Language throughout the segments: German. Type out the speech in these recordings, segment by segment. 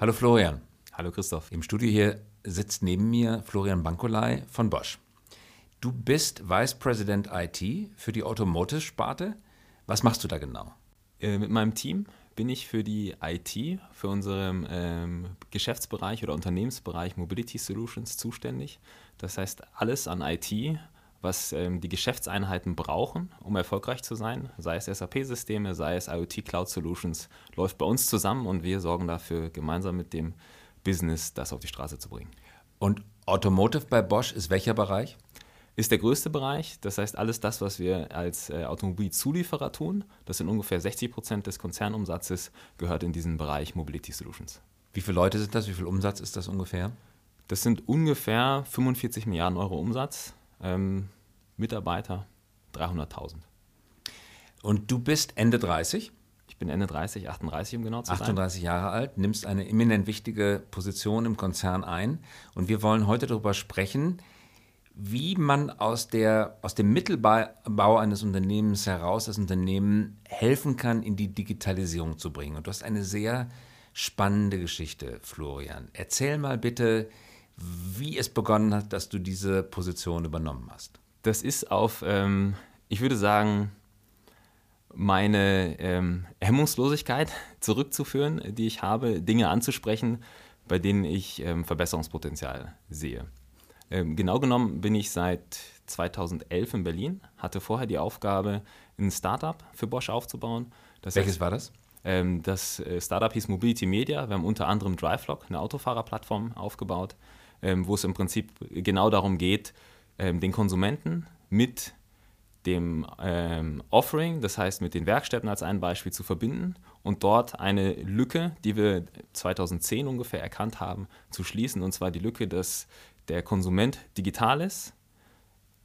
Hallo Florian. Hallo Christoph. Im Studio hier sitzt neben mir Florian Bankolei von Bosch. Du bist Vice President IT für die Automotive-Sparte. Was machst du da genau? Äh, mit meinem Team bin ich für die IT, für unseren ähm, Geschäftsbereich oder Unternehmensbereich Mobility Solutions zuständig. Das heißt, alles an IT, was ähm, die Geschäftseinheiten brauchen, um erfolgreich zu sein, sei es SAP-Systeme, sei es IoT Cloud Solutions, läuft bei uns zusammen und wir sorgen dafür, gemeinsam mit dem Business das auf die Straße zu bringen. Und Automotive bei Bosch ist welcher Bereich? Ist der größte Bereich. Das heißt, alles das, was wir als äh, Automobilzulieferer tun, das sind ungefähr 60 Prozent des Konzernumsatzes, gehört in diesen Bereich Mobility Solutions. Wie viele Leute sind das? Wie viel Umsatz ist das ungefähr? Das sind ungefähr 45 Milliarden Euro Umsatz. Ähm, Mitarbeiter 300.000. Und du bist Ende 30? Ich bin Ende 30, 38 um genau zu 38 sein. Jahre alt, nimmst eine eminent wichtige Position im Konzern ein. Und wir wollen heute darüber sprechen, wie man aus, der, aus dem Mittelbau eines Unternehmens heraus das Unternehmen helfen kann, in die Digitalisierung zu bringen. Und du hast eine sehr spannende Geschichte, Florian. Erzähl mal bitte, wie es begonnen hat, dass du diese Position übernommen hast. Das ist auf, ähm, ich würde sagen, meine ähm, Hemmungslosigkeit zurückzuführen, die ich habe, Dinge anzusprechen, bei denen ich ähm, Verbesserungspotenzial sehe. Ähm, genau genommen bin ich seit 2011 in Berlin, hatte vorher die Aufgabe, ein Startup für Bosch aufzubauen. Das Welches heißt, war das? Ähm, das äh, Startup hieß Mobility Media. Wir haben unter anderem DriveLog, eine Autofahrerplattform, aufgebaut, ähm, wo es im Prinzip genau darum geht, ähm, den Konsumenten mit dem ähm, Offering, das heißt mit den Werkstätten als ein Beispiel zu verbinden und dort eine Lücke, die wir 2010 ungefähr erkannt haben, zu schließen. Und zwar die Lücke, dass der Konsument digital ist,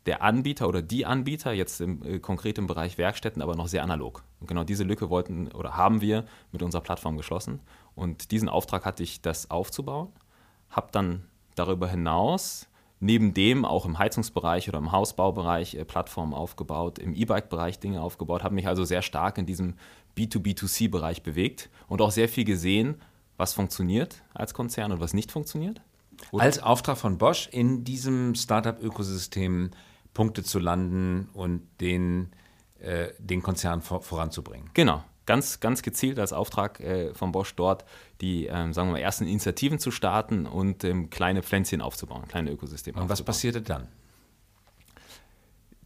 der Anbieter oder die Anbieter, jetzt im äh, konkret Bereich Werkstätten, aber noch sehr analog. Und genau diese Lücke wollten oder haben wir mit unserer Plattform geschlossen. Und diesen Auftrag hatte ich, das aufzubauen. Habe dann darüber hinaus neben dem auch im Heizungsbereich oder im Hausbaubereich äh, Plattformen aufgebaut, im E-Bike-Bereich Dinge aufgebaut, habe mich also sehr stark in diesem B2B2C-Bereich bewegt und auch sehr viel gesehen, was funktioniert als Konzern und was nicht funktioniert. Oder? Als Auftrag von Bosch in diesem Startup-Ökosystem Punkte zu landen und den, äh, den Konzern vor, voranzubringen. Genau, ganz, ganz gezielt als Auftrag äh, von Bosch dort die, ähm, sagen wir mal, ersten Initiativen zu starten und ähm, kleine Pflänzchen aufzubauen, kleine Ökosysteme Und was passierte dann?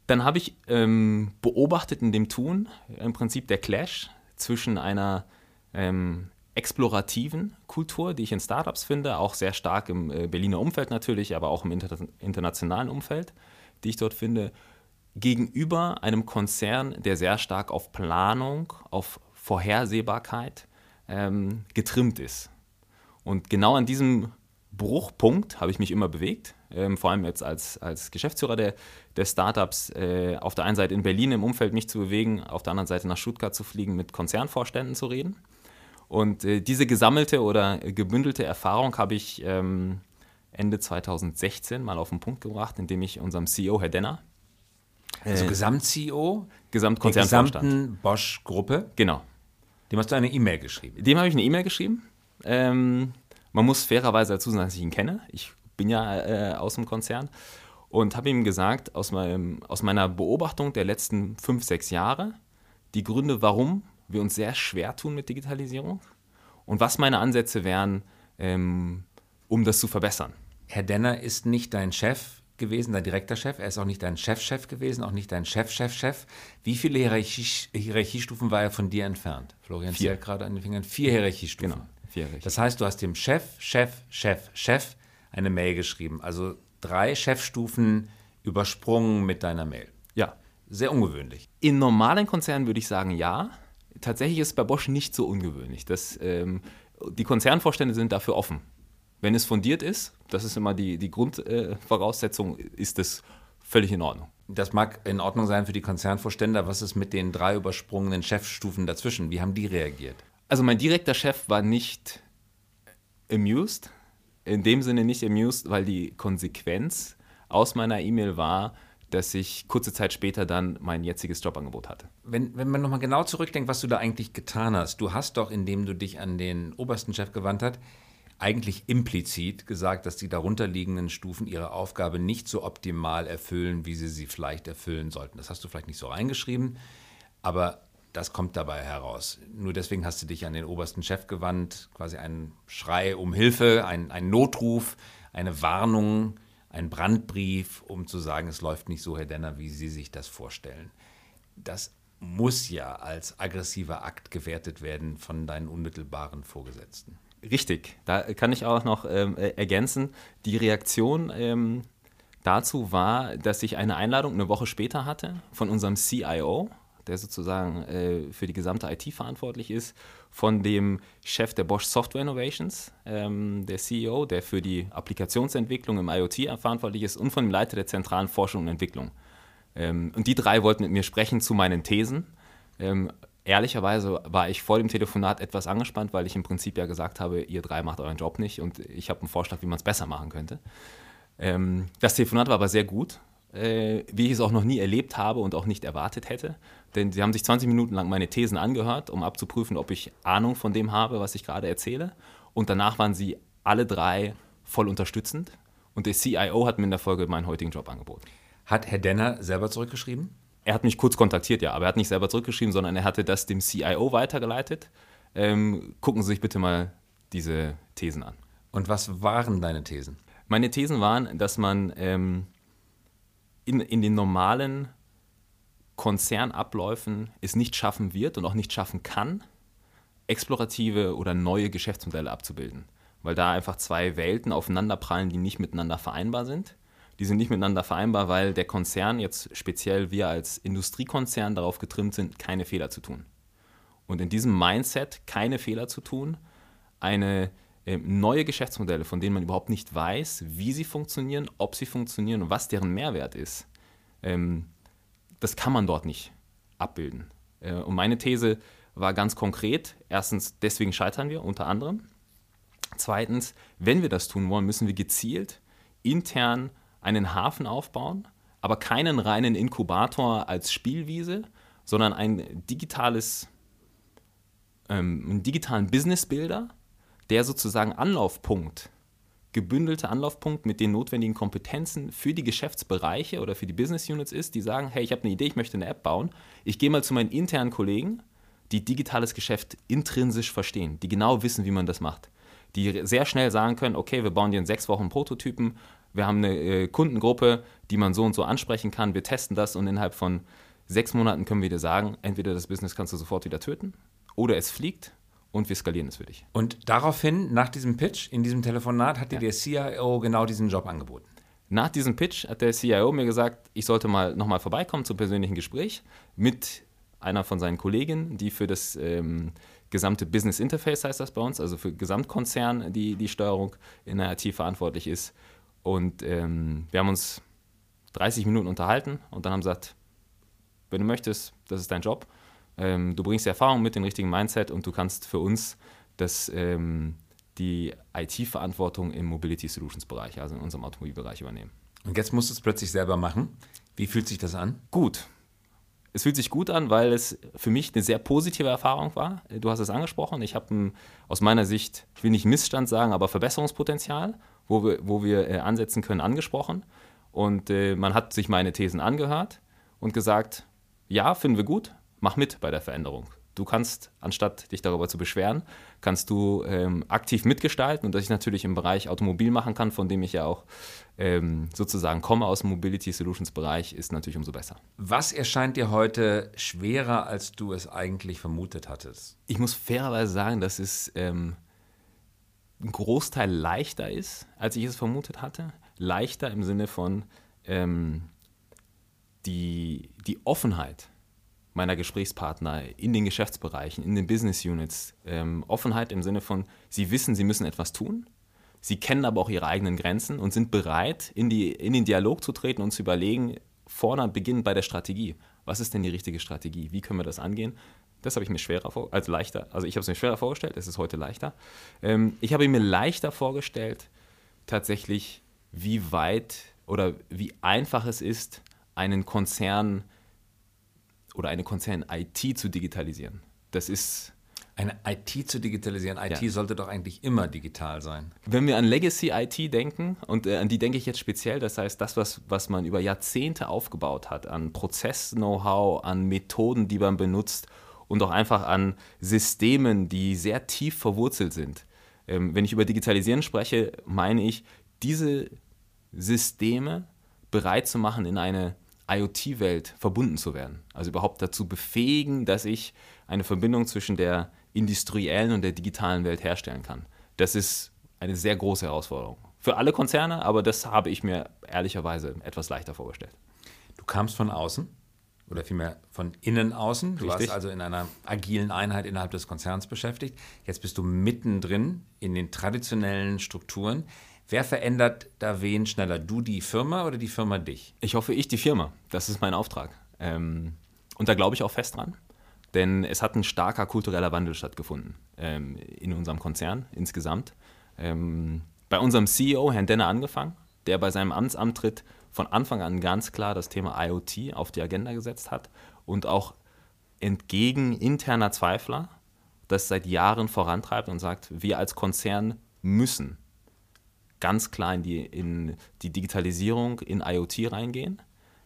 Dann habe ich ähm, beobachtet in dem Tun im Prinzip der Clash zwischen einer ähm, explorativen Kultur, die ich in Startups finde, auch sehr stark im äh, Berliner Umfeld natürlich, aber auch im inter internationalen Umfeld, die ich dort finde, gegenüber einem Konzern, der sehr stark auf Planung, auf Vorhersehbarkeit ähm, getrimmt ist. Und genau an diesem Bruchpunkt habe ich mich immer bewegt, ähm, vor allem jetzt als, als Geschäftsführer der, der Startups, äh, auf der einen Seite in Berlin im Umfeld mich zu bewegen, auf der anderen Seite nach Stuttgart zu fliegen, mit Konzernvorständen zu reden. Und äh, diese gesammelte oder gebündelte Erfahrung habe ich ähm, Ende 2016 mal auf den Punkt gebracht, indem ich unserem CEO, Herr Denner, also äh, Gesamt-CEO? Gesamtkonzernvorstand. Der gesamten Bosch-Gruppe? Genau. Dem hast du eine E-Mail geschrieben? Dem habe ich eine E-Mail geschrieben. Ähm, man muss fairerweise dazu sagen, dass ich ihn kenne. Ich bin ja äh, aus dem Konzern. Und habe ihm gesagt, aus, meinem, aus meiner Beobachtung der letzten fünf, sechs Jahre, die Gründe, warum wir uns sehr schwer tun mit Digitalisierung und was meine Ansätze wären, ähm, um das zu verbessern. Herr Denner ist nicht dein Chef gewesen, dein direkter Chef. Er ist auch nicht dein Chefchef -Chef gewesen, auch nicht dein Chef-Chef-Chef. Wie viele Hierarchie Hierarchiestufen war er von dir entfernt? Florian zählt gerade an den Fingern. Vier Hierarchiestufen. Genau, vier Hierarchiestufen. Das heißt, du hast dem Chef, Chef, Chef, Chef eine Mail geschrieben. Also drei Chefstufen übersprungen mit deiner Mail. Ja. Sehr ungewöhnlich. In normalen Konzernen würde ich sagen, ja. Tatsächlich ist es bei Bosch nicht so ungewöhnlich. Das, ähm, die Konzernvorstände sind dafür offen. Wenn es fundiert ist, das ist immer die, die Grundvoraussetzung, äh, ist es völlig in Ordnung. Das mag in Ordnung sein für die Konzernvorstände. Was ist mit den drei übersprungenen Chefstufen dazwischen? Wie haben die reagiert? Also mein direkter Chef war nicht amused. In dem Sinne nicht amused, weil die Konsequenz aus meiner E-Mail war, dass ich kurze Zeit später dann mein jetziges Jobangebot hatte. Wenn, wenn man nochmal genau zurückdenkt, was du da eigentlich getan hast, du hast doch, indem du dich an den obersten Chef gewandt hast, eigentlich implizit gesagt, dass die darunterliegenden Stufen ihre Aufgabe nicht so optimal erfüllen, wie sie sie vielleicht erfüllen sollten. Das hast du vielleicht nicht so reingeschrieben, aber das kommt dabei heraus. Nur deswegen hast du dich an den obersten Chef gewandt, quasi ein Schrei um Hilfe, ein, ein Notruf, eine Warnung, ein Brandbrief, um zu sagen, es läuft nicht so, Herr Denner, wie Sie sich das vorstellen. Das muss ja als aggressiver Akt gewertet werden von deinen unmittelbaren Vorgesetzten. Richtig, da kann ich auch noch ähm, äh, ergänzen. Die Reaktion ähm, dazu war, dass ich eine Einladung eine Woche später hatte von unserem CIO, der sozusagen äh, für die gesamte IT verantwortlich ist, von dem Chef der Bosch Software Innovations, ähm, der CEO, der für die Applikationsentwicklung im IoT verantwortlich ist, und von dem Leiter der zentralen Forschung und Entwicklung. Ähm, und die drei wollten mit mir sprechen zu meinen Thesen. Ehrlicherweise war ich vor dem Telefonat etwas angespannt, weil ich im Prinzip ja gesagt habe, ihr drei macht euren Job nicht und ich habe einen Vorschlag, wie man es besser machen könnte. Ähm, das Telefonat war aber sehr gut, äh, wie ich es auch noch nie erlebt habe und auch nicht erwartet hätte. Denn sie haben sich 20 Minuten lang meine Thesen angehört, um abzuprüfen, ob ich Ahnung von dem habe, was ich gerade erzähle. Und danach waren sie alle drei voll unterstützend. Und der CIO hat mir in der Folge meinen heutigen Job angeboten. Hat Herr Denner selber zurückgeschrieben? Er hat mich kurz kontaktiert, ja, aber er hat nicht selber zurückgeschrieben, sondern er hatte das dem CIO weitergeleitet. Ähm, gucken Sie sich bitte mal diese Thesen an. Und was waren deine Thesen? Meine Thesen waren, dass man ähm, in, in den normalen Konzernabläufen es nicht schaffen wird und auch nicht schaffen kann, explorative oder neue Geschäftsmodelle abzubilden. Weil da einfach zwei Welten aufeinanderprallen, die nicht miteinander vereinbar sind die sind nicht miteinander vereinbar, weil der Konzern, jetzt speziell wir als Industriekonzern, darauf getrimmt sind, keine Fehler zu tun. Und in diesem Mindset, keine Fehler zu tun, eine äh, neue Geschäftsmodelle, von denen man überhaupt nicht weiß, wie sie funktionieren, ob sie funktionieren und was deren Mehrwert ist, ähm, das kann man dort nicht abbilden. Äh, und meine These war ganz konkret, erstens, deswegen scheitern wir unter anderem. Zweitens, wenn wir das tun wollen, müssen wir gezielt intern einen Hafen aufbauen, aber keinen reinen Inkubator als Spielwiese, sondern ein digitales, ähm, einen digitalen Business-Builder, der sozusagen Anlaufpunkt, gebündelte Anlaufpunkt mit den notwendigen Kompetenzen für die Geschäftsbereiche oder für die Business Units ist, die sagen, hey, ich habe eine Idee, ich möchte eine App bauen. Ich gehe mal zu meinen internen Kollegen, die digitales Geschäft intrinsisch verstehen, die genau wissen, wie man das macht. Die sehr schnell sagen können, okay, wir bauen dir in sechs Wochen Prototypen, wir haben eine äh, Kundengruppe, die man so und so ansprechen kann. Wir testen das und innerhalb von sechs Monaten können wir dir sagen, entweder das Business kannst du sofort wieder töten oder es fliegt und wir skalieren es für dich. Und daraufhin, nach diesem Pitch, in diesem Telefonat, hat dir der CIO genau diesen Job angeboten? Nach diesem Pitch hat der CIO mir gesagt, ich sollte mal nochmal vorbeikommen zum persönlichen Gespräch mit einer von seinen Kolleginnen, die für das ähm, gesamte Business Interface heißt das bei uns, also für Gesamtkonzern die, die Steuerung in der IT verantwortlich ist und ähm, wir haben uns 30 Minuten unterhalten und dann haben gesagt, wenn du möchtest, das ist dein Job. Ähm, du bringst die Erfahrung mit, den richtigen Mindset und du kannst für uns das, ähm, die IT-Verantwortung im Mobility Solutions Bereich, also in unserem Automobilbereich übernehmen. Und jetzt musst du es plötzlich selber machen. Wie fühlt sich das an? Gut. Es fühlt sich gut an, weil es für mich eine sehr positive Erfahrung war. Du hast es angesprochen. Ich habe aus meiner Sicht, ich will nicht Missstand sagen, aber Verbesserungspotenzial wo wir, wo wir äh, ansetzen können, angesprochen. Und äh, man hat sich meine Thesen angehört und gesagt, ja, finden wir gut, mach mit bei der Veränderung. Du kannst, anstatt dich darüber zu beschweren, kannst du ähm, aktiv mitgestalten und dass ich natürlich im Bereich Automobil machen kann, von dem ich ja auch ähm, sozusagen komme aus dem Mobility Solutions Bereich, ist natürlich umso besser. Was erscheint dir heute schwerer, als du es eigentlich vermutet hattest? Ich muss fairerweise sagen, dass es ähm, ein Großteil leichter ist, als ich es vermutet hatte. Leichter im Sinne von ähm, die, die Offenheit meiner Gesprächspartner in den Geschäftsbereichen, in den Business Units. Ähm, Offenheit im Sinne von, sie wissen, sie müssen etwas tun. Sie kennen aber auch ihre eigenen Grenzen und sind bereit, in, die, in den Dialog zu treten und zu überlegen, vorne beginnend bei der Strategie. Was ist denn die richtige Strategie? Wie können wir das angehen? Das habe ich mir schwerer vor, also leichter. Also ich habe es mir schwerer vorgestellt, es ist heute leichter. Ähm, ich habe mir leichter vorgestellt, tatsächlich, wie weit oder wie einfach es ist, einen Konzern oder eine Konzern-IT zu digitalisieren. Das ist Eine IT zu digitalisieren. IT ja. sollte doch eigentlich immer digital sein. Wenn wir an Legacy IT denken, und äh, an die denke ich jetzt speziell, das heißt, das, was, was man über Jahrzehnte aufgebaut hat, an Prozess-Know-how, an Methoden, die man benutzt und auch einfach an Systemen, die sehr tief verwurzelt sind. Ähm, wenn ich über Digitalisieren spreche, meine ich, diese Systeme bereit zu machen, in eine IoT-Welt verbunden zu werden. Also überhaupt dazu befähigen, dass ich eine Verbindung zwischen der industriellen und der digitalen Welt herstellen kann. Das ist eine sehr große Herausforderung. Für alle Konzerne, aber das habe ich mir ehrlicherweise etwas leichter vorgestellt. Du kamst von außen oder vielmehr von innen außen. Du Richtig. warst also in einer agilen Einheit innerhalb des Konzerns beschäftigt. Jetzt bist du mittendrin in den traditionellen Strukturen. Wer verändert da wen schneller? Du die Firma oder die Firma dich? Ich hoffe, ich die Firma. Das ist mein Auftrag. Ähm, und da glaube ich auch fest dran. Denn es hat ein starker kultureller Wandel stattgefunden ähm, in unserem Konzern insgesamt. Ähm, bei unserem CEO, Herrn Denner, angefangen, der bei seinem Amtsantritt von Anfang an ganz klar das Thema IoT auf die Agenda gesetzt hat und auch entgegen interner Zweifler das seit Jahren vorantreibt und sagt, wir als Konzern müssen ganz klar in die, in die Digitalisierung, in IoT reingehen.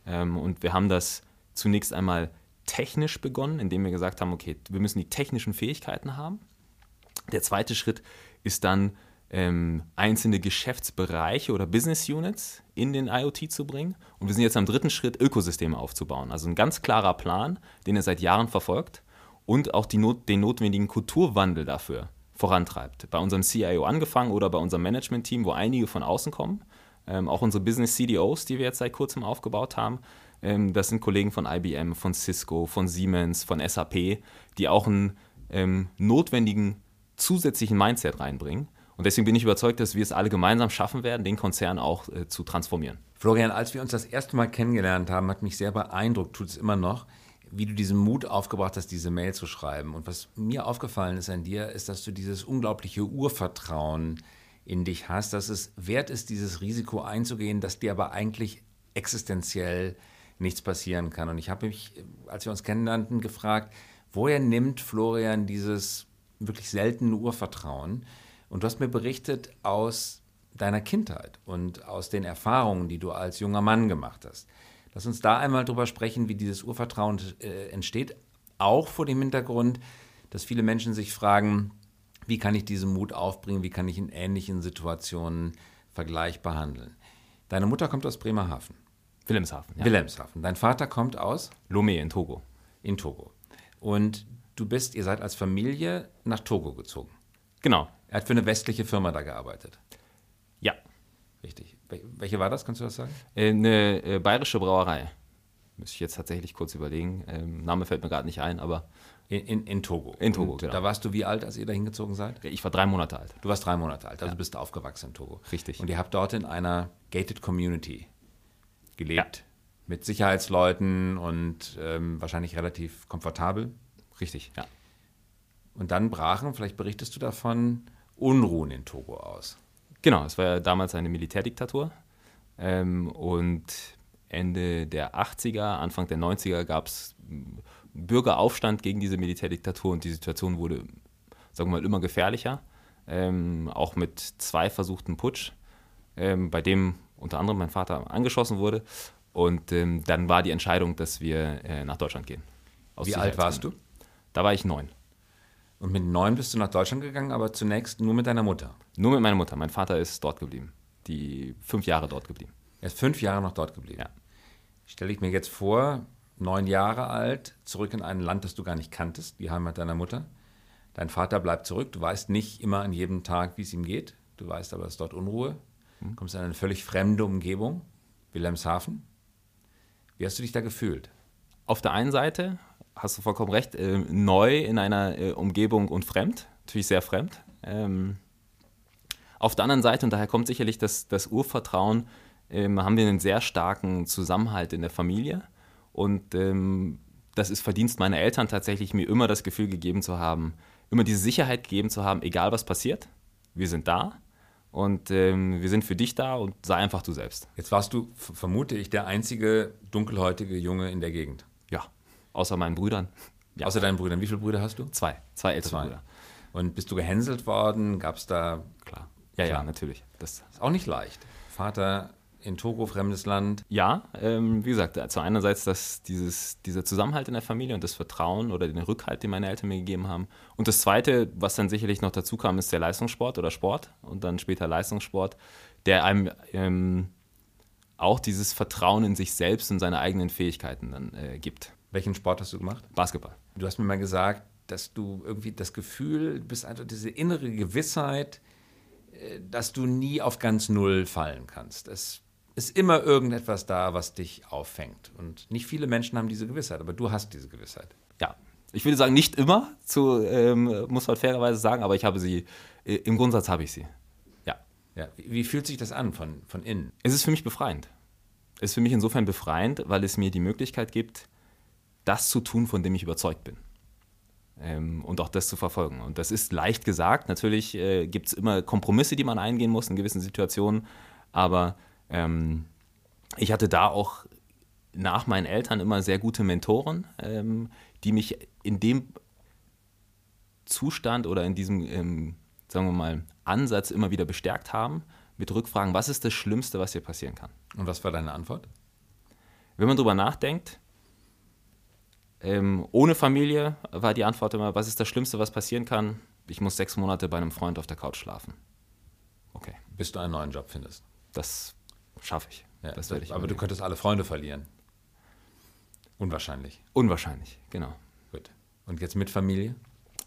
Ähm, und wir haben das zunächst einmal technisch begonnen, indem wir gesagt haben, okay, wir müssen die technischen Fähigkeiten haben. Der zweite Schritt ist dann, ähm, einzelne Geschäftsbereiche oder Business Units in den IoT zu bringen. Und wir sind jetzt am dritten Schritt, Ökosysteme aufzubauen. Also ein ganz klarer Plan, den er seit Jahren verfolgt und auch Not, den notwendigen Kulturwandel dafür vorantreibt. Bei unserem CIO angefangen oder bei unserem Management-Team, wo einige von außen kommen. Ähm, auch unsere Business CDOs, die wir jetzt seit kurzem aufgebaut haben, ähm, das sind Kollegen von IBM, von Cisco, von Siemens, von SAP, die auch einen ähm, notwendigen zusätzlichen Mindset reinbringen. Und deswegen bin ich überzeugt, dass wir es alle gemeinsam schaffen werden, den Konzern auch äh, zu transformieren. Florian, als wir uns das erste Mal kennengelernt haben, hat mich sehr beeindruckt, tut es immer noch, wie du diesen Mut aufgebracht hast, diese Mail zu schreiben. Und was mir aufgefallen ist an dir, ist, dass du dieses unglaubliche Urvertrauen in dich hast, dass es wert ist, dieses Risiko einzugehen, dass dir aber eigentlich existenziell nichts passieren kann. Und ich habe mich, als wir uns kennenlernten, gefragt, woher nimmt Florian dieses wirklich seltene Urvertrauen? Und du hast mir berichtet aus deiner Kindheit und aus den Erfahrungen, die du als junger Mann gemacht hast. Lass uns da einmal drüber sprechen, wie dieses Urvertrauen äh, entsteht, auch vor dem Hintergrund, dass viele Menschen sich fragen, wie kann ich diesen Mut aufbringen, wie kann ich in ähnlichen Situationen vergleichbar handeln. Deine Mutter kommt aus Bremerhaven. Wilhelmshaven. Ja. Wilhelmshaven. Dein Vater kommt aus? Lomé in Togo. In Togo. Und du bist, ihr seid als Familie nach Togo gezogen. Genau. Er hat für eine westliche Firma da gearbeitet. Ja. Richtig. Welche war das? Kannst du das sagen? Äh, eine äh, bayerische Brauerei. Müsste ich jetzt tatsächlich kurz überlegen. Ähm, Name fällt mir gerade nicht ein, aber. In, in, in Togo. In Togo, genau. Da warst du wie alt, als ihr da hingezogen seid? Ich war drei Monate alt. Du warst drei Monate alt, also ja. bist du aufgewachsen in Togo. Richtig. Und ihr habt dort in einer gated Community gelebt. Ja. Mit Sicherheitsleuten und ähm, wahrscheinlich relativ komfortabel. Richtig, ja. Und dann brachen, vielleicht berichtest du davon, Unruhen in Togo aus. Genau, es war ja damals eine Militärdiktatur. Ähm, und Ende der 80er, Anfang der 90er gab es Bürgeraufstand gegen diese Militärdiktatur und die Situation wurde, sagen wir mal, immer gefährlicher. Ähm, auch mit zwei versuchten Putsch, ähm, bei dem unter anderem mein Vater angeschossen wurde. Und ähm, dann war die Entscheidung, dass wir äh, nach Deutschland gehen. Wie alt warst du? Da war ich neun. Und mit neun bist du nach Deutschland gegangen, aber zunächst nur mit deiner Mutter? Nur mit meiner Mutter. Mein Vater ist dort geblieben. Die fünf Jahre dort geblieben. Er ist fünf Jahre noch dort geblieben? Ja. Stelle ich mir jetzt vor, neun Jahre alt, zurück in ein Land, das du gar nicht kanntest, die Heimat deiner Mutter. Dein Vater bleibt zurück. Du weißt nicht immer an jedem Tag, wie es ihm geht. Du weißt aber, es ist dort Unruhe. Du hm. kommst in eine völlig fremde Umgebung, Wilhelmshaven. Wie hast du dich da gefühlt? Auf der einen Seite hast du vollkommen recht, äh, neu in einer äh, Umgebung und fremd, natürlich sehr fremd. Ähm, auf der anderen Seite, und daher kommt sicherlich das, das Urvertrauen, ähm, haben wir einen sehr starken Zusammenhalt in der Familie. Und ähm, das ist Verdienst meiner Eltern tatsächlich, mir immer das Gefühl gegeben zu haben, immer diese Sicherheit gegeben zu haben, egal was passiert, wir sind da und ähm, wir sind für dich da und sei einfach du selbst. Jetzt warst du, vermute ich, der einzige dunkelhäutige Junge in der Gegend. Außer meinen Brüdern. Ja. Außer deinen Brüdern. Wie viele Brüder hast du? Zwei. Zwei ältere Zwei. Brüder. Und bist du gehänselt worden? Gab es da. Klar. Ja, Klar. ja, natürlich. Das ist auch nicht leicht. Vater in Togo, fremdes Land. Ja, ähm, wie gesagt, also einerseits das, dieses, dieser Zusammenhalt in der Familie und das Vertrauen oder den Rückhalt, den meine Eltern mir gegeben haben. Und das Zweite, was dann sicherlich noch dazu kam, ist der Leistungssport oder Sport und dann später Leistungssport, der einem ähm, auch dieses Vertrauen in sich selbst und seine eigenen Fähigkeiten dann äh, gibt. Welchen Sport hast du gemacht? Basketball. Du hast mir mal gesagt, dass du irgendwie das Gefühl, du bist einfach diese innere Gewissheit, äh, dass du nie auf ganz Null fallen kannst. Es ist immer irgendetwas da, was dich auffängt. Und nicht viele Menschen haben diese Gewissheit, aber du hast diese Gewissheit. Ja, ich würde sagen, nicht immer, zu, ähm, muss man fairerweise sagen, aber ich habe sie, äh, im Grundsatz habe ich sie. Ja. ja. Wie, wie, fühlt sich das an von, von innen? Es ist für mich befreiend. Es ist für mich insofern befreiend, weil es mir die Möglichkeit gibt, das zu tun, von dem ich überzeugt bin. Ähm, und auch das zu verfolgen. Und das ist leicht gesagt. Natürlich äh, gibt es immer Kompromisse, die man eingehen muss in gewissen Situationen. Aber ähm, ich hatte da auch nach meinen Eltern immer sehr gute Mentoren, ähm, die mich in dem Zustand oder in diesem, ähm, sagen wir mal, Ansatz immer wieder bestärkt haben, mit Rückfragen, was ist das Schlimmste, was dir passieren kann? Und was war deine Antwort? Wenn man darüber nachdenkt, ähm, ohne Familie war die Antwort immer, was ist das Schlimmste, was passieren kann? Ich muss sechs Monate bei einem Freund auf der Couch schlafen. Okay. Bis du einen neuen Job findest. Das schaffe ich. Ja, das werde ich. Aber du könntest alle Freunde verlieren. Unwahrscheinlich. Unwahrscheinlich, genau. Gut. Und jetzt mit Familie?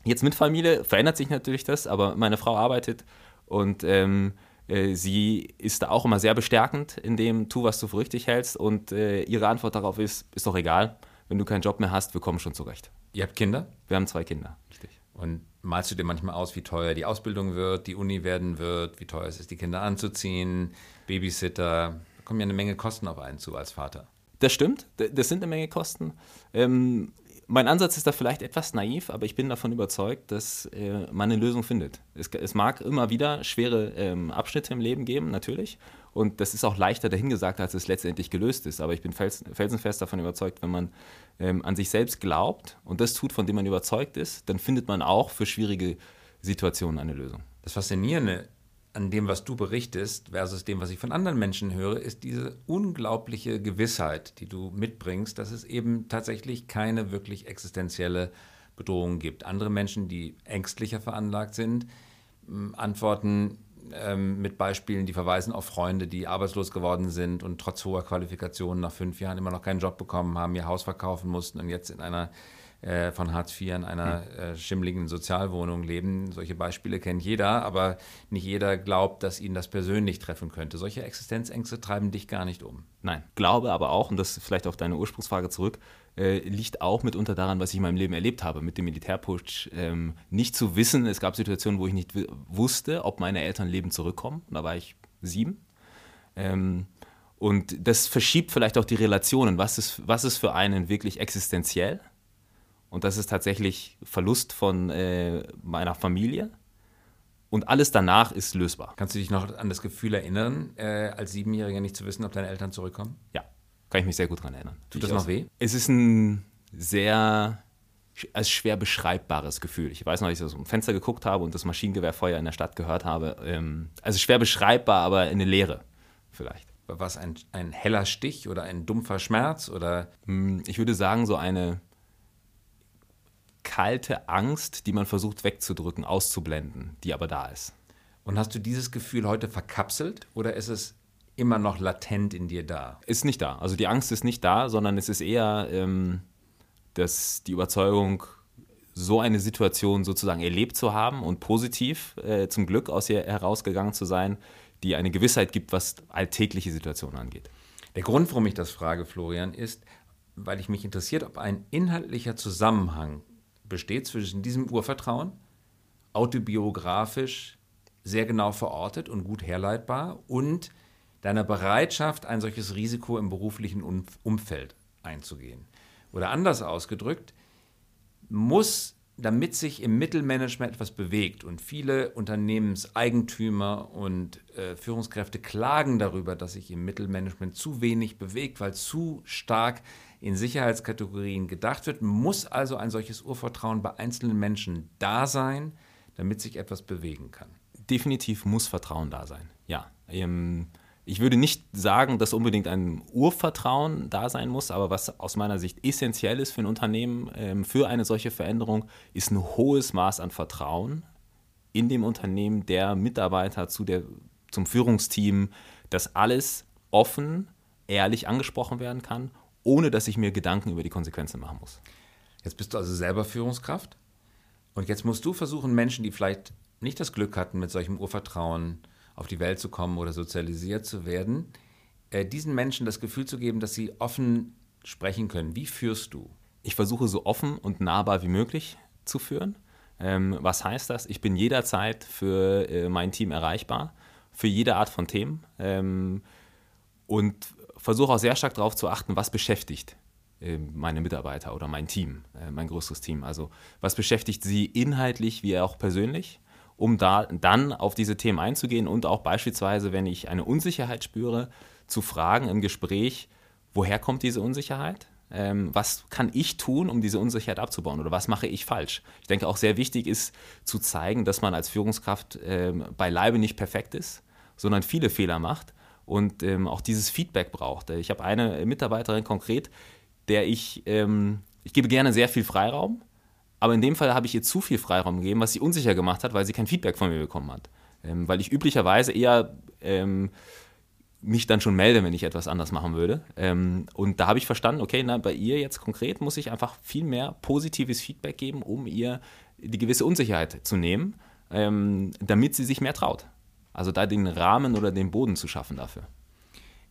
Jetzt mit Familie verändert sich natürlich das, aber meine Frau arbeitet und ähm, äh, sie ist da auch immer sehr bestärkend in dem, tu, was du für richtig hältst. Und äh, ihre Antwort darauf ist, ist doch egal, wenn du keinen Job mehr hast, wir kommen schon zurecht. Ihr habt Kinder? Wir haben zwei Kinder, richtig. Und malst du dir manchmal aus, wie teuer die Ausbildung wird, die Uni werden wird, wie teuer es ist, die Kinder anzuziehen, Babysitter? Da kommen ja eine Menge Kosten auf einen zu als Vater. Das stimmt, das sind eine Menge Kosten. Ähm, mein Ansatz ist da vielleicht etwas naiv, aber ich bin davon überzeugt, dass äh, man eine Lösung findet. Es, es mag immer wieder schwere ähm, Abschnitte im Leben geben, natürlich. Und das ist auch leichter dahingesagt, als es letztendlich gelöst ist. Aber ich bin fels, felsenfest davon überzeugt, wenn man ähm, an sich selbst glaubt und das tut, von dem man überzeugt ist, dann findet man auch für schwierige Situationen eine Lösung. Das Faszinierende an dem, was du berichtest, versus dem, was ich von anderen Menschen höre, ist diese unglaubliche Gewissheit, die du mitbringst, dass es eben tatsächlich keine wirklich existenzielle Bedrohung gibt. Andere Menschen, die ängstlicher veranlagt sind, antworten ähm, mit Beispielen, die verweisen auf Freunde, die arbeitslos geworden sind und trotz hoher Qualifikationen nach fünf Jahren immer noch keinen Job bekommen haben, ihr Haus verkaufen mussten und jetzt in einer äh, von Hartz IV in einer äh, schimmligen Sozialwohnung leben. Solche Beispiele kennt jeder, aber nicht jeder glaubt, dass ihn das persönlich treffen könnte. Solche Existenzängste treiben dich gar nicht um. Nein, glaube aber auch, und das ist vielleicht auf deine Ursprungsfrage zurück, äh, liegt auch mitunter daran, was ich in meinem Leben erlebt habe, mit dem Militärputsch. Ähm, nicht zu wissen, es gab Situationen, wo ich nicht wusste, ob meine Eltern lebend zurückkommen. Da war ich sieben. Ähm, und das verschiebt vielleicht auch die Relationen. Was ist, was ist für einen wirklich existenziell? Und das ist tatsächlich Verlust von äh, meiner Familie. Und alles danach ist lösbar. Kannst du dich noch an das Gefühl erinnern, äh, als Siebenjähriger nicht zu wissen, ob deine Eltern zurückkommen? Ja, kann ich mich sehr gut daran erinnern. Tut das noch weh? Es ist ein sehr als schwer beschreibbares Gefühl. Ich weiß noch, als ich aus dem Fenster geguckt habe und das Maschinengewehrfeuer in der Stadt gehört habe. Ähm, also schwer beschreibbar, aber eine Leere vielleicht. War es ein, ein heller Stich oder ein dumpfer Schmerz? Oder? Hm, ich würde sagen, so eine kalte Angst, die man versucht wegzudrücken, auszublenden, die aber da ist. Und hast du dieses Gefühl heute verkapselt oder ist es immer noch latent in dir da? Ist nicht da. Also die Angst ist nicht da, sondern es ist eher ähm, dass die Überzeugung, so eine Situation sozusagen erlebt zu haben und positiv äh, zum Glück aus ihr herausgegangen zu sein, die eine Gewissheit gibt, was alltägliche Situationen angeht. Der Grund, warum ich das frage, Florian, ist, weil ich mich interessiert, ob ein inhaltlicher Zusammenhang besteht zwischen diesem Urvertrauen, autobiografisch sehr genau verortet und gut herleitbar, und deiner Bereitschaft, ein solches Risiko im beruflichen Umfeld einzugehen. Oder anders ausgedrückt, muss damit sich im Mittelmanagement etwas bewegt und viele Unternehmenseigentümer und äh, Führungskräfte klagen darüber, dass sich im Mittelmanagement zu wenig bewegt, weil zu stark in Sicherheitskategorien gedacht wird, muss also ein solches Urvertrauen bei einzelnen Menschen da sein, damit sich etwas bewegen kann. Definitiv muss Vertrauen da sein, ja. Ähm, ich würde nicht sagen, dass unbedingt ein Urvertrauen da sein muss, aber was aus meiner Sicht essentiell ist für ein Unternehmen, ähm, für eine solche Veränderung, ist ein hohes Maß an Vertrauen in dem Unternehmen, der Mitarbeiter zu der, zum Führungsteam, dass alles offen, ehrlich angesprochen werden kann, ohne dass ich mir Gedanken über die Konsequenzen machen muss. Jetzt bist du also selber Führungskraft und jetzt musst du versuchen, Menschen, die vielleicht nicht das Glück hatten, mit solchem Urvertrauen auf die Welt zu kommen oder sozialisiert zu werden, äh, diesen Menschen das Gefühl zu geben, dass sie offen sprechen können. Wie führst du? Ich versuche so offen und nahbar wie möglich zu führen. Ähm, was heißt das? Ich bin jederzeit für äh, mein Team erreichbar, für jede Art von Themen ähm, und versuche auch sehr stark darauf zu achten, was beschäftigt äh, meine Mitarbeiter oder mein Team, äh, mein größeres Team. Also was beschäftigt sie inhaltlich wie auch persönlich um da dann auf diese Themen einzugehen und auch beispielsweise, wenn ich eine Unsicherheit spüre, zu fragen im Gespräch, woher kommt diese Unsicherheit? Ähm, was kann ich tun, um diese Unsicherheit abzubauen oder was mache ich falsch? Ich denke auch sehr wichtig ist zu zeigen, dass man als Führungskraft ähm, beileibe nicht perfekt ist, sondern viele Fehler macht und ähm, auch dieses Feedback braucht. Ich habe eine Mitarbeiterin konkret, der ich, ähm, ich gebe gerne sehr viel Freiraum, aber in dem Fall habe ich ihr zu viel Freiraum gegeben, was sie unsicher gemacht hat, weil sie kein Feedback von mir bekommen hat. Ähm, weil ich üblicherweise eher ähm, mich dann schon melde, wenn ich etwas anders machen würde. Ähm, und da habe ich verstanden, okay, na, bei ihr jetzt konkret muss ich einfach viel mehr positives Feedback geben, um ihr die gewisse Unsicherheit zu nehmen, ähm, damit sie sich mehr traut. Also da den Rahmen oder den Boden zu schaffen dafür.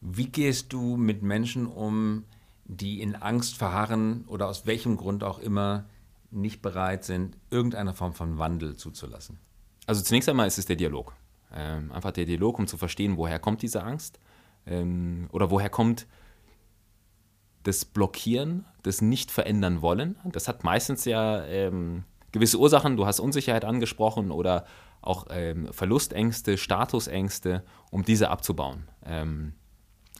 Wie gehst du mit Menschen um, die in Angst verharren oder aus welchem Grund auch immer nicht bereit sind, irgendeine Form von Wandel zuzulassen? Also zunächst einmal ist es der Dialog. Ähm, einfach der Dialog, um zu verstehen, woher kommt diese Angst ähm, oder woher kommt das Blockieren, das Nicht-Verändern wollen. Das hat meistens ja ähm, gewisse Ursachen. Du hast Unsicherheit angesprochen oder auch ähm, Verlustängste, Statusängste, um diese abzubauen. Ähm,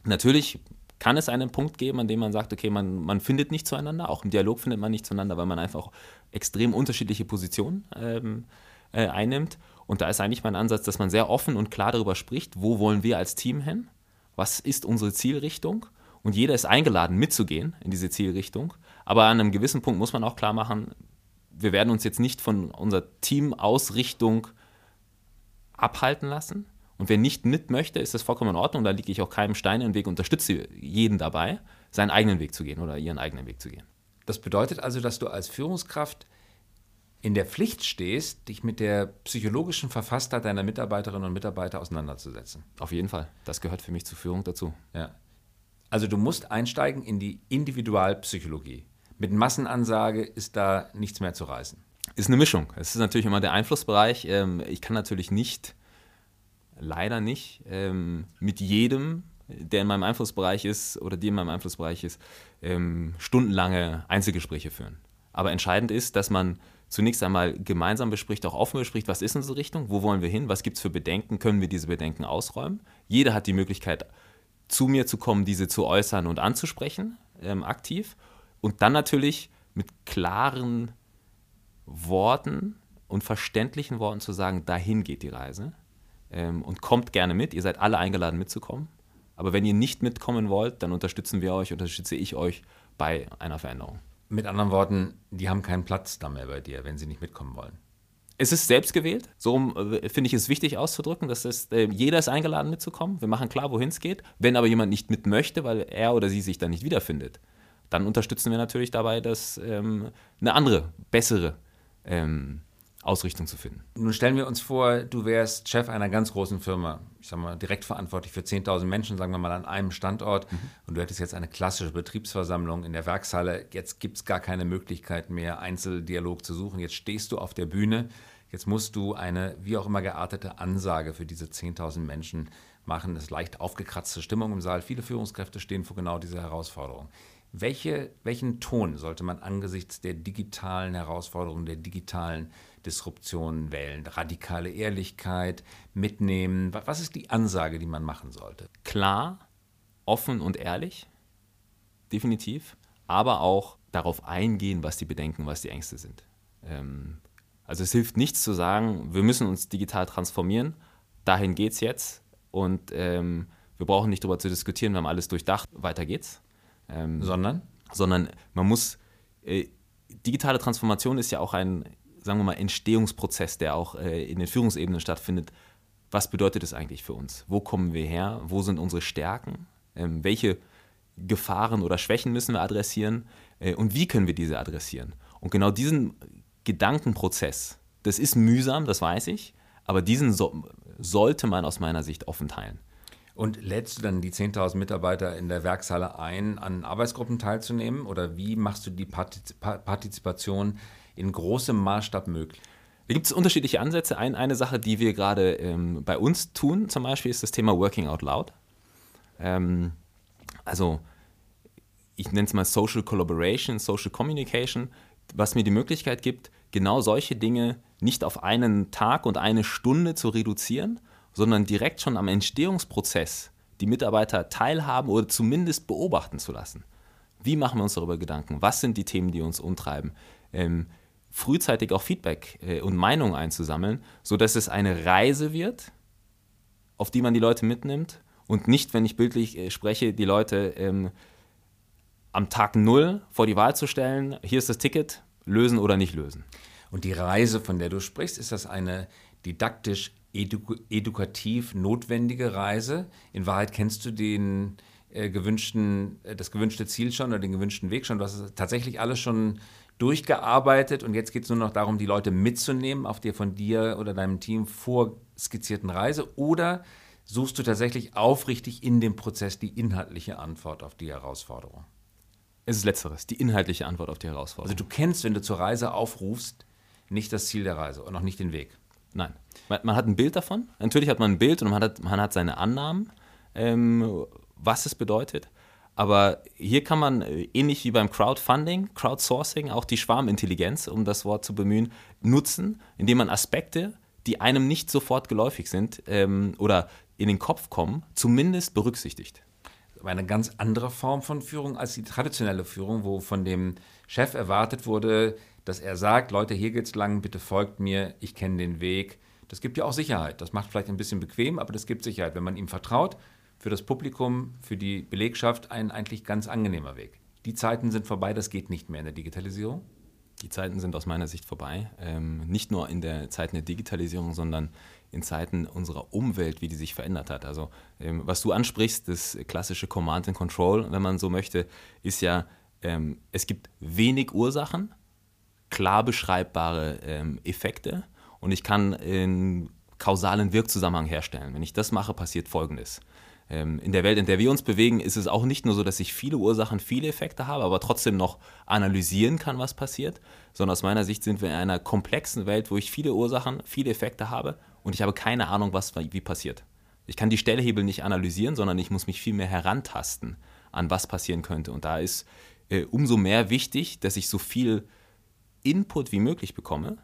natürlich kann es einen Punkt geben, an dem man sagt, okay, man, man findet nicht zueinander, auch im Dialog findet man nicht zueinander, weil man einfach extrem unterschiedliche Positionen ähm, äh, einnimmt. Und da ist eigentlich mein Ansatz, dass man sehr offen und klar darüber spricht, wo wollen wir als Team hin, was ist unsere Zielrichtung und jeder ist eingeladen mitzugehen in diese Zielrichtung. Aber an einem gewissen Punkt muss man auch klar machen, wir werden uns jetzt nicht von unserer Teamausrichtung abhalten lassen, und wer nicht mit möchte, ist das vollkommen in Ordnung. Da liege ich auch keinem Stein im Weg, unterstütze jeden dabei, seinen eigenen Weg zu gehen oder ihren eigenen Weg zu gehen. Das bedeutet also, dass du als Führungskraft in der Pflicht stehst, dich mit der psychologischen Verfasstheit deiner Mitarbeiterinnen und Mitarbeiter auseinanderzusetzen. Auf jeden Fall. Das gehört für mich zur Führung dazu. Ja. Also du musst einsteigen in die Individualpsychologie. Mit Massenansage ist da nichts mehr zu reißen. Ist eine Mischung. Es ist natürlich immer der Einflussbereich. Ähm, ich kann natürlich nicht leider nicht ähm, mit jedem, der in meinem Einflussbereich ist oder die in meinem Einflussbereich ist, ähm, stundenlange Einzelgespräche führen. Aber entscheidend ist, dass man zunächst einmal gemeinsam bespricht, auch offen bespricht, was ist unsere Richtung, wo wollen wir hin, was gibt es für Bedenken, können wir diese Bedenken ausräumen. Jeder hat die Möglichkeit, zu mir zu kommen, diese zu äußern und anzusprechen, aktiv. Und dann natürlich mit klaren Worten und verständlichen Worten zu sagen, dahin geht die Reise ähm, und kommt gerne mit. Ihr seid alle eingeladen mitzukommen. Aber wenn ihr nicht mitkommen wollt, dann unterstützen wir euch, unterstütze ich euch bei einer Veränderung. Mit anderen Worten, die haben keinen Platz da mehr bei dir, wenn sie nicht mitkommen wollen. Es ist selbst gewählt. So äh, finde ich es wichtig auszudrücken, dass es, äh, jeder ist eingeladen mitzukommen. Wir machen klar, wohin es geht. Wenn aber jemand nicht mit möchte, weil er oder sie sich da nicht wiederfindet, dann unterstützen wir natürlich dabei, dass ähm, eine andere, bessere ähm, Ausrichtung zu finden. Nun stellen wir uns vor, du wärst Chef einer ganz großen Firma, ich sage mal direkt verantwortlich für 10.000 Menschen, sagen wir mal an einem Standort, mhm. und du hättest jetzt eine klassische Betriebsversammlung in der Werkshalle. Jetzt gibt es gar keine Möglichkeit mehr, Einzeldialog zu suchen. Jetzt stehst du auf der Bühne. Jetzt musst du eine wie auch immer geartete Ansage für diese 10.000 Menschen machen. Es ist leicht aufgekratzte Stimmung im Saal. Viele Führungskräfte stehen vor genau dieser Herausforderung. Welche, welchen Ton sollte man angesichts der digitalen Herausforderungen, der digitalen Disruptionen wählen? Radikale Ehrlichkeit, mitnehmen. Was ist die Ansage, die man machen sollte? Klar, offen und ehrlich, definitiv, aber auch darauf eingehen, was die Bedenken, was die Ängste sind. Ähm, also es hilft nichts zu sagen, wir müssen uns digital transformieren, dahin geht es jetzt und ähm, wir brauchen nicht darüber zu diskutieren, wir haben alles durchdacht, weiter geht's. Ähm, sondern? Sondern man muss, äh, digitale Transformation ist ja auch ein, sagen wir mal, Entstehungsprozess, der auch äh, in den Führungsebenen stattfindet. Was bedeutet es eigentlich für uns? Wo kommen wir her? Wo sind unsere Stärken? Ähm, welche Gefahren oder Schwächen müssen wir adressieren? Äh, und wie können wir diese adressieren? Und genau diesen Gedankenprozess, das ist mühsam, das weiß ich, aber diesen so, sollte man aus meiner Sicht offen teilen. Und lädst du dann die 10.000 Mitarbeiter in der Werkshalle ein, an Arbeitsgruppen teilzunehmen? Oder wie machst du die Partizipation in großem Maßstab möglich? Da gibt es unterschiedliche Ansätze. Ein, eine Sache, die wir gerade ähm, bei uns tun, zum Beispiel, ist das Thema Working Out Loud. Ähm, also, ich nenne es mal Social Collaboration, Social Communication, was mir die Möglichkeit gibt, genau solche Dinge nicht auf einen Tag und eine Stunde zu reduzieren, sondern direkt schon am Entstehungsprozess die Mitarbeiter teilhaben oder zumindest beobachten zu lassen. Wie machen wir uns darüber Gedanken? Was sind die Themen, die uns umtreiben? Ähm, frühzeitig auch Feedback äh, und Meinungen einzusammeln, sodass es eine Reise wird, auf die man die Leute mitnimmt und nicht, wenn ich bildlich äh, spreche, die Leute ähm, am Tag Null vor die Wahl zu stellen, hier ist das Ticket, lösen oder nicht lösen. Und die Reise, von der du sprichst, ist das eine didaktisch edu edukativ notwendige Reise? In Wahrheit kennst du den äh, gewünschten, äh, das gewünschte Ziel schon oder den gewünschten Weg schon. Du hast tatsächlich alles schon durchgearbeitet und jetzt geht es nur noch darum, die Leute mitzunehmen auf der von dir oder deinem Team vorskizzierten Reise oder suchst du tatsächlich aufrichtig in dem Prozess die inhaltliche Antwort auf die Herausforderung? Es ist letzteres, die inhaltliche Antwort auf die Herausforderung. Also du kennst, wenn du zur Reise aufrufst, nicht das Ziel der Reise und auch nicht den Weg. Nein. Man, man, hat ein Bild davon. Natürlich hat man ein Bild und man hat, man hat seine Annahmen, ähm, was es bedeutet. Aber hier kann man, äh, ähnlich wie beim Crowdfunding, Crowdsourcing, auch die Schwarmintelligenz, um das Wort zu bemühen, nutzen, indem man Aspekte, die einem nicht sofort geläufig sind ähm, oder in den Kopf kommen, zumindest berücksichtigt. Eine ganz andere Form von Führung als die traditionelle Führung, wo von dem Chef erwartet wurde, dass er sagt, Leute, hier geht's lang, bitte folgt mir, ich kenne den Weg. Das gibt ja auch Sicherheit. Das macht vielleicht ein bisschen bequem, aber das gibt Sicherheit, wenn man ihm vertraut. Für das Publikum, für die Belegschaft ein eigentlich ganz angenehmer Weg. Die Zeiten sind vorbei, das geht nicht mehr in der Digitalisierung. Die Zeiten sind aus meiner Sicht vorbei. Ähm, nicht nur in der Zeiten der Digitalisierung, sondern in Zeiten unserer Umwelt, wie die sich verändert hat. Also ähm, was du ansprichst, das klassische Command and Control, wenn man so möchte, ist ja, ähm, es gibt wenig Ursachen, klar beschreibbare ähm, Effekte und ich kann einen kausalen Wirkzusammenhang herstellen. Wenn ich das mache, passiert Folgendes. Ähm, in der Welt, in der wir uns bewegen, ist es auch nicht nur so, dass ich viele Ursachen, viele Effekte habe, aber trotzdem noch analysieren kann, was passiert, sondern aus meiner Sicht sind wir in einer komplexen Welt, wo ich viele Ursachen, viele Effekte habe und ich habe keine Ahnung, was wie passiert. Ich kann die Stellhebel nicht analysieren, sondern ich muss mich viel mehr herantasten an was passieren könnte. Und da ist äh, umso mehr wichtig, dass ich so viel Input wie möglich bekomme,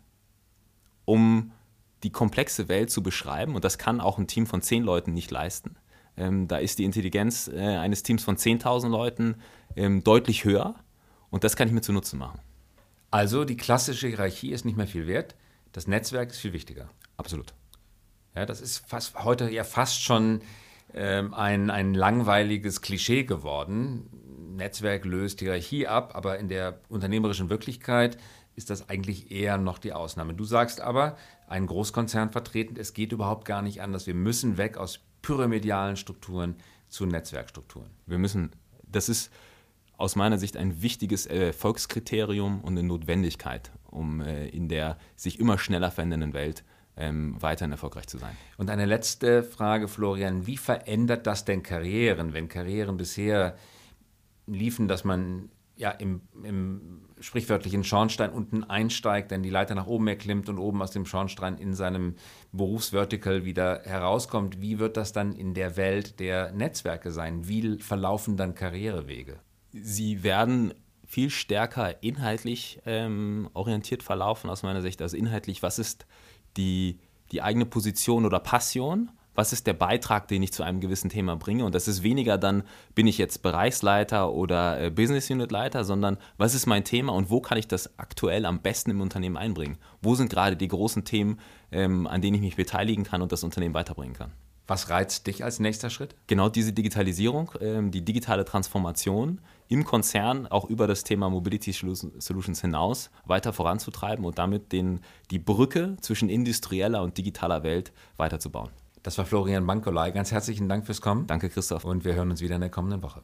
um die komplexe Welt zu beschreiben. Und das kann auch ein Team von zehn Leuten nicht leisten. Ähm, da ist die Intelligenz äh, eines Teams von 10.000 Leuten ähm, deutlich höher. Und das kann ich mir zunutze machen. Also die klassische Hierarchie ist nicht mehr viel wert. Das Netzwerk ist viel wichtiger. Absolut. Ja, das ist fast, heute ja fast schon ähm, ein, ein langweiliges Klischee geworden. Netzwerk löst Hierarchie ab, aber in der unternehmerischen Wirklichkeit ist das eigentlich eher noch die Ausnahme. Du sagst aber, ein Großkonzern vertreten, es geht überhaupt gar nicht anders. Wir müssen weg aus pyramidalen Strukturen zu Netzwerkstrukturen. Wir müssen, das ist aus meiner Sicht ein wichtiges Erfolgskriterium und eine Notwendigkeit, um äh, in der sich immer schneller verändernden Welt ähm, weiterhin erfolgreich zu sein. Und eine letzte Frage, Florian. Wie verändert das denn Karrieren, wenn Karrieren bisher liefen, dass man ja im, im sprichwörtlichen Schornstein unten einsteigt, dann die Leiter nach oben erklimmt und oben aus dem Schornstein in seinem Berufsvertical wieder herauskommt. Wie wird das dann in der Welt der Netzwerke sein? Wie verlaufen dann Karrierewege? Sie werden viel stärker inhaltlich ähm, orientiert verlaufen aus meiner Sicht. Also inhaltlich, was ist die, die eigene Position oder Passion? Was ist der Beitrag, den ich zu einem gewissen Thema bringe? Und das ist weniger dann, bin ich jetzt Bereichsleiter oder äh, Business Unit Leiter, sondern was ist mein Thema und wo kann ich das aktuell am besten im Unternehmen einbringen? Wo sind gerade die großen Themen, ähm, an denen ich mich beteiligen kann und das Unternehmen weiterbringen kann? Was reizt dich als nächster Schritt? Genau diese Digitalisierung, ähm, die digitale Transformation im Konzern auch über das Thema Mobility Solutions hinaus weiter voranzutreiben und damit den, die Brücke zwischen industrieller und digitaler Welt weiterzubauen. Das war Florian Bankolai. Ganz herzlichen Dank fürs Kommen. Danke, Christoph. Und wir hören uns wieder in der kommenden Woche.